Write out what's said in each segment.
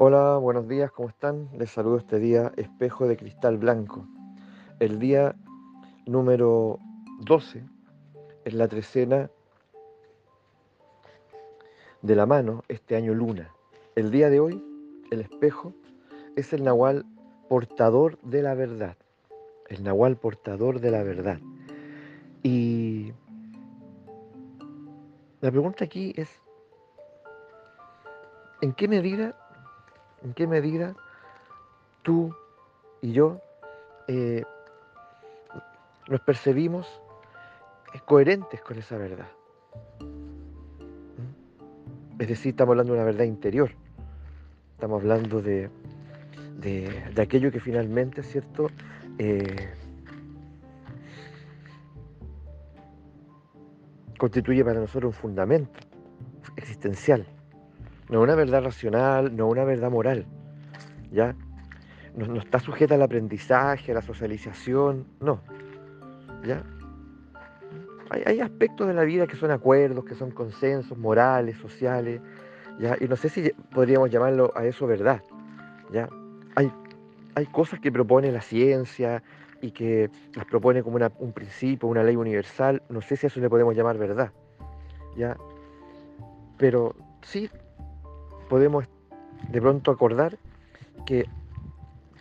Hola, buenos días, ¿cómo están? Les saludo este día Espejo de Cristal Blanco. El día número 12 es la trecena de la mano, este año luna. El día de hoy, el espejo es el nahual portador de la verdad. El nahual portador de la verdad. Y la pregunta aquí es, ¿en qué medida en qué medida tú y yo eh, nos percibimos coherentes con esa verdad. ¿Mm? Es decir, estamos hablando de una verdad interior. Estamos hablando de, de, aquello que finalmente, ¿cierto? Eh, constituye para nosotros un fundamento existencial no una verdad racional, no una verdad moral, ¿ya? No, está sujeta al aprendizaje, a la socialización, no, ¿ya? Hay, aspectos de la vida que son acuerdos, que son consensos morales, sociales, ¿ya? Y no sé si podríamos llamarlo a eso verdad, ¿ya? Hay, hay cosas que propone la ciencia y que las propone como un principio, una ley universal, no sé si a eso le podemos llamar verdad, ¿ya? Pero sí podemos de pronto acordar que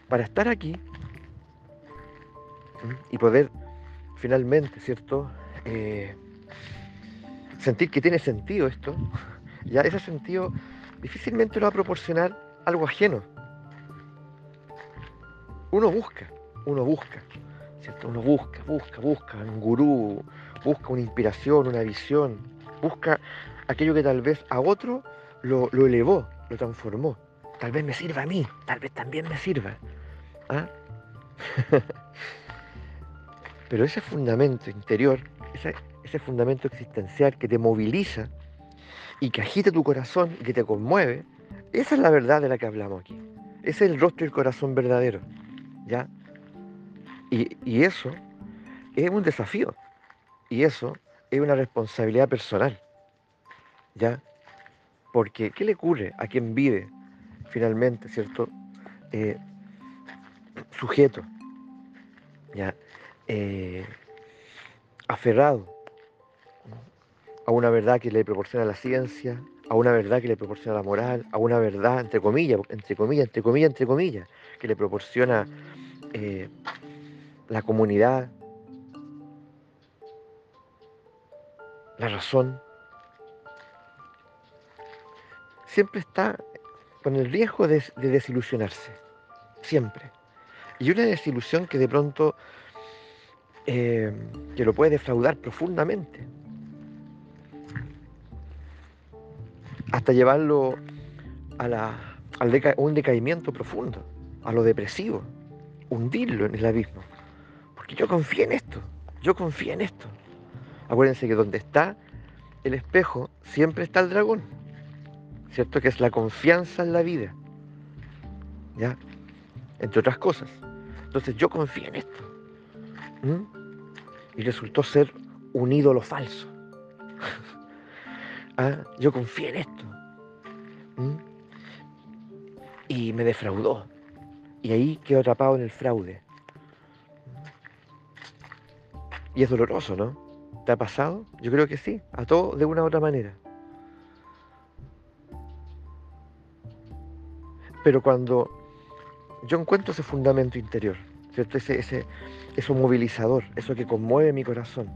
para estar aquí y poder finalmente, ¿cierto? Eh, sentir que tiene sentido esto, ya ese sentido difícilmente lo va a proporcionar algo ajeno. Uno busca, uno busca, ¿cierto? Uno busca, busca, busca un gurú, busca una inspiración, una visión, busca aquello que tal vez a otro lo, elevó, lo transformó. Tal vez me sirva a mí, tal vez también me sirva. ¿Ah? Pero ese fundamento interior, ese, ese, fundamento existencial que te moviliza y que agita tu corazón y que te conmueve, esa es la verdad de la que hablamos aquí. Ese es el rostro y el corazón verdadero. ¿Ya? Y, y eso es un desafío. Y eso es una responsabilidad personal. ¿Ya? Porque, ¿qué le ocurre a quien vive finalmente, ¿cierto? Eh, sujeto, ¿ya? Eh, aferrado a una verdad que le proporciona la ciencia, a una verdad que le proporciona la moral, a una verdad, entre comillas, entre comillas, entre comillas, entre comillas, que le proporciona eh, la comunidad, la razón, siempre está con el riesgo de, desilusionarse, siempre. Y una desilusión que de pronto eh, que lo puede defraudar profundamente, hasta llevarlo a, la, un decaimiento profundo, a lo depresivo, hundirlo en el abismo. Porque yo confío en esto, yo confío en esto. Acuérdense que donde está el espejo siempre está el dragón. ¿Cierto? Que es la confianza en la vida, ¿ya? Entre otras cosas. Entonces yo confié en esto. Y resultó ser un ídolo falso. ¿Ah? Yo confié en esto. Y me defraudó. Y ahí quedó atrapado en el fraude. Y es doloroso, ¿no? ¿Te ha pasado? Yo creo que sí, a todo de una u otra manera. Pero cuando yo encuentro ese fundamento interior. Ese, ese, eso movilizador, eso que conmueve mi corazón,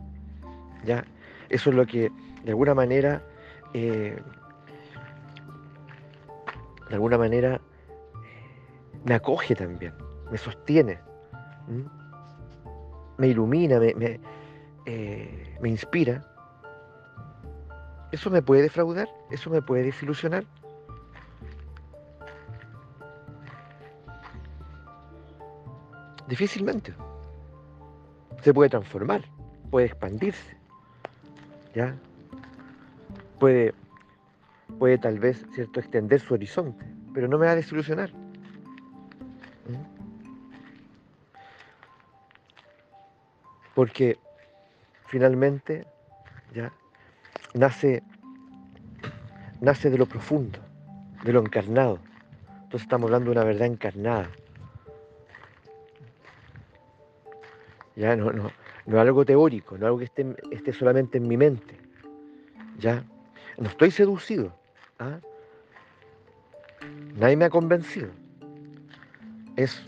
¿ya? Eso es lo que de alguna manera, eh, de alguna manera, me acoge también, me sostiene, me ilumina, me, me, eh, me inspira. ¿Eso me puede defraudar? ¿Eso me puede desilusionar? Difícilmente. Se puede transformar, puede expandirse. ¿Ya? Puede, puede tal vez, ¿cierto?, extender su horizonte, pero no me va a desilusionar. ¿Mm? Porque finalmente, ¿ya? Nace, nace de lo profundo, de lo encarnado, Entonces estamos hablando de una verdad encarnada. Ya no, no, no es algo teórico, no es algo que esté, esté solamente en mi mente. Ya no estoy seducido. ¿ah? Nadie me ha convencido. Es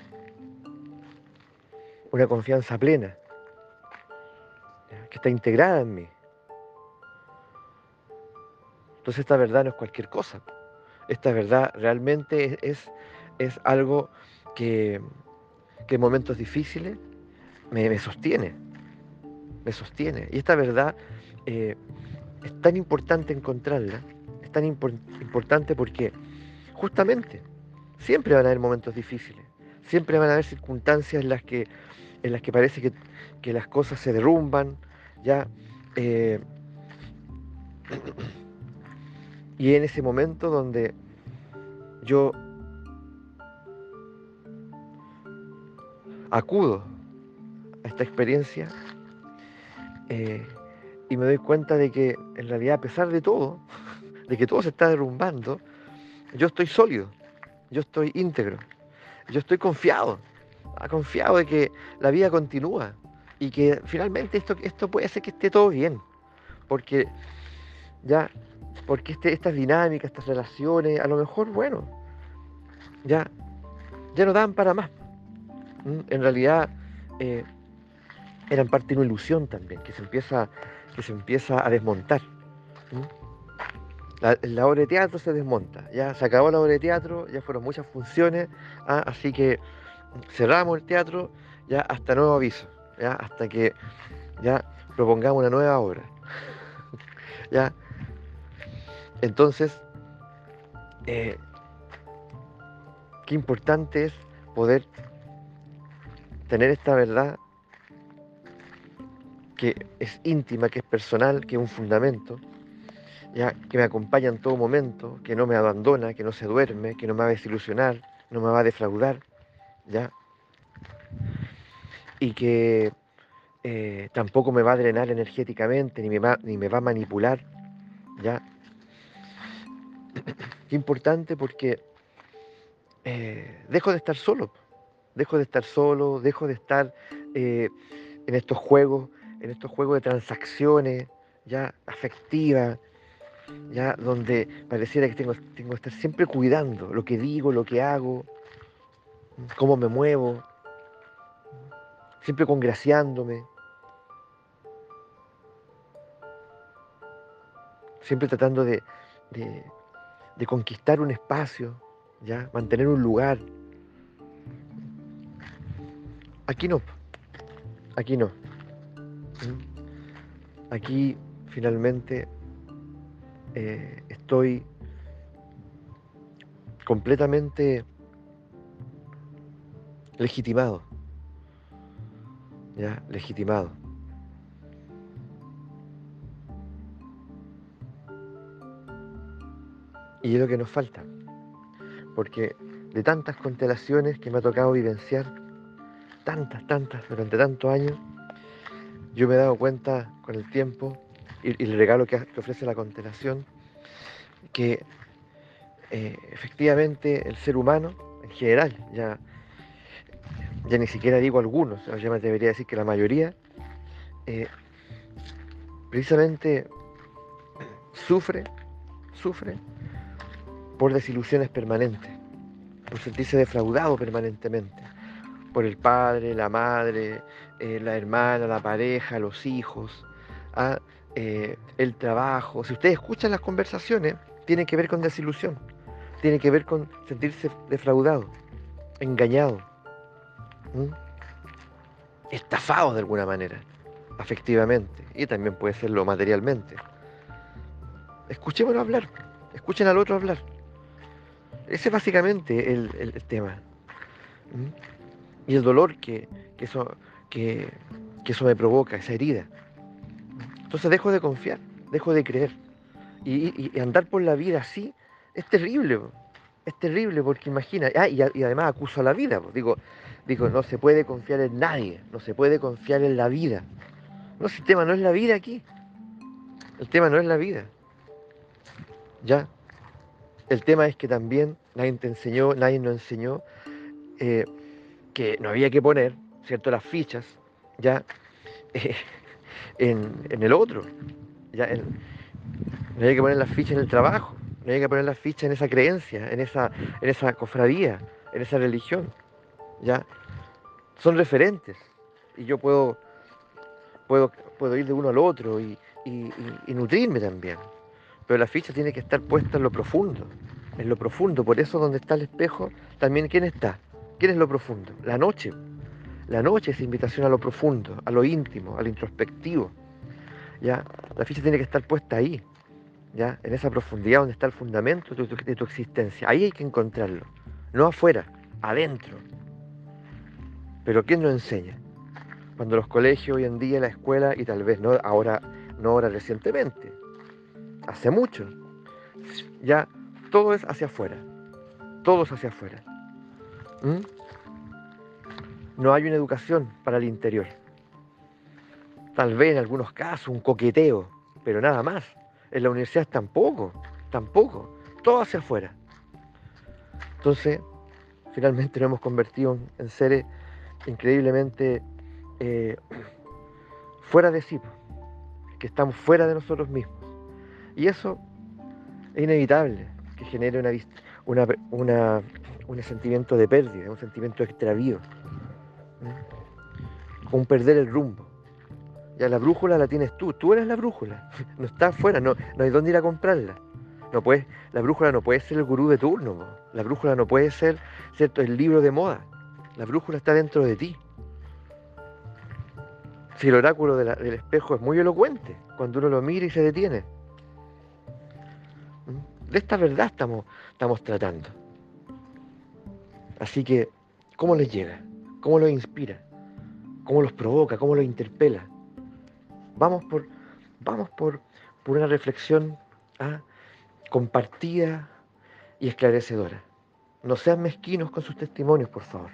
una confianza plena que está integrada en mí. Entonces esta verdad no es cualquier cosa. Esta verdad realmente es, es, algo que, en momentos difíciles me, sostiene. Me sostiene. Y esta verdad eh, es tan importante encontrarla, es tan importante porque justamente siempre van a haber momentos difíciles, siempre van a haber circunstancias en las que, en las que parece que, las cosas se derrumban, ya. Eh, y en ese momento donde yo acudo esta experiencia eh, y me doy cuenta de que en realidad a pesar de todo, de que todo se está derrumbando, yo estoy sólido, yo estoy íntegro, yo estoy confiado, ah, confiado de que la vida continúa y que finalmente esto, esto puede ser que esté todo bien, porque ya porque este, estas dinámicas, estas relaciones, a lo mejor, bueno, ya, ya no dan para más. En realidad eh, eran parte de una ilusión también, que se empieza, que se empieza a desmontar. La, obra de teatro se desmonta, ya se acabó la obra de teatro, ya fueron muchas funciones, ¿ah? así que cerramos el teatro ya hasta nuevo aviso, ya hasta que ya propongamos una nueva obra. ya entonces, eh, qué importante es poder tener esta verdad que es íntima, que es personal, que es un fundamento, ya que me acompaña en todo momento, que no me abandona, que no se duerme, que no me va a desilusionar, no me va a defraudar, ya, y que eh, tampoco me va a drenar energéticamente, ni me va, ni me va a manipular, ya, Qué importante porque eh, dejo de estar solo, dejo de estar solo, dejo de estar eh, en estos juegos, en estos juegos de transacciones ya afectivas, ya donde pareciera que tengo, tengo que estar siempre cuidando lo que digo, lo que hago, cómo me muevo, siempre congraciándome, siempre tratando de de conquistar un espacio, ¿ya? mantener un lugar. Aquí no, aquí no. Aquí finalmente eh, estoy completamente legitimado, ya, legitimado. Y es lo que nos falta. Porque de tantas constelaciones que me ha tocado vivenciar, tantas, tantas, durante tantos años, yo me he dado cuenta con el tiempo y, el regalo que, ofrece la constelación, que eh, efectivamente el ser humano, en general, ya, ya ni siquiera digo algunos, ya me debería decir que la mayoría, eh, precisamente sufre, sufre por desilusiones permanentes, por sentirse defraudado permanentemente, por el padre, la madre, eh, la hermana, la pareja, los hijos, ¿ah? eh, el trabajo. Si ustedes escuchan las conversaciones, tiene que ver con desilusión, tiene que ver con sentirse defraudado, engañado, estafado de alguna manera, afectivamente, y también puede serlo materialmente. Escuchémoslo hablar, escuchen al otro hablar. Ese es básicamente el, tema. Y el dolor que, eso, que, eso me provoca, esa herida. Entonces dejo de confiar, dejo de creer. Y, andar por la vida así es terrible. Es terrible porque imagina, ah, y, además acuso a la vida. Digo, digo, no se puede confiar en nadie, no se puede confiar en la vida. No, el tema no es la vida aquí. El tema no es la vida. ¿Ya? El tema es que también nadie te enseñó, nadie nos enseñó eh, que no había que poner, ¿cierto?, las fichas, ya, eh, en, el otro. Ya, no había que poner las fichas en el trabajo, no había que poner las fichas en esa creencia, en esa, en esa cofradía, en esa religión. ¿ya? Son referentes y yo puedo, puedo, puedo ir de uno al otro y, y nutrirme también. Pero la ficha tiene que estar puesta en lo profundo, en lo profundo. Por eso donde está el espejo, también ¿quién está? ¿Quién es lo profundo? La noche. La noche es invitación a lo profundo, a lo íntimo, a lo introspectivo. ¿ya? La ficha tiene que estar puesta ahí, ¿ya? en esa profundidad donde está el fundamento de tu, existencia. Ahí hay que encontrarlo, no afuera, adentro. Pero ¿quién nos enseña? Cuando los colegios hoy en día, la escuela, y tal vez no ahora, no ahora recientemente, hace mucho, ya todo es hacia afuera, todo es hacia afuera. No hay una educación para el interior. Tal vez en algunos casos un coqueteo, pero nada más. En la universidad tampoco, tampoco. Todo hacia afuera. Entonces, finalmente nos hemos convertido en seres increíblemente eh, fuera de sí, que estamos fuera de nosotros mismos. Y eso es inevitable, que genere una, una, un sentimiento de pérdida, un sentimiento de extravío, un perder el rumbo. Ya la brújula la tienes tú, tú eres la brújula, no está afuera, no, no hay dónde ir a comprarla. No puede, la brújula no puede ser el gurú de turno, la brújula no puede ser ¿cierto? el libro de moda, la brújula está dentro de ti. Si el oráculo del espejo es muy elocuente, cuando uno lo mira y se detiene. ¿Mm? De esta verdad estamos, estamos tratando. Así que, ¿cómo les llega? ¿Cómo los inspira? ¿Cómo los provoca? ¿Cómo los interpela? Vamos por, vamos por, por una reflexión ¿ah? compartida y esclarecedora. No sean mezquinos con sus testimonios, por favor.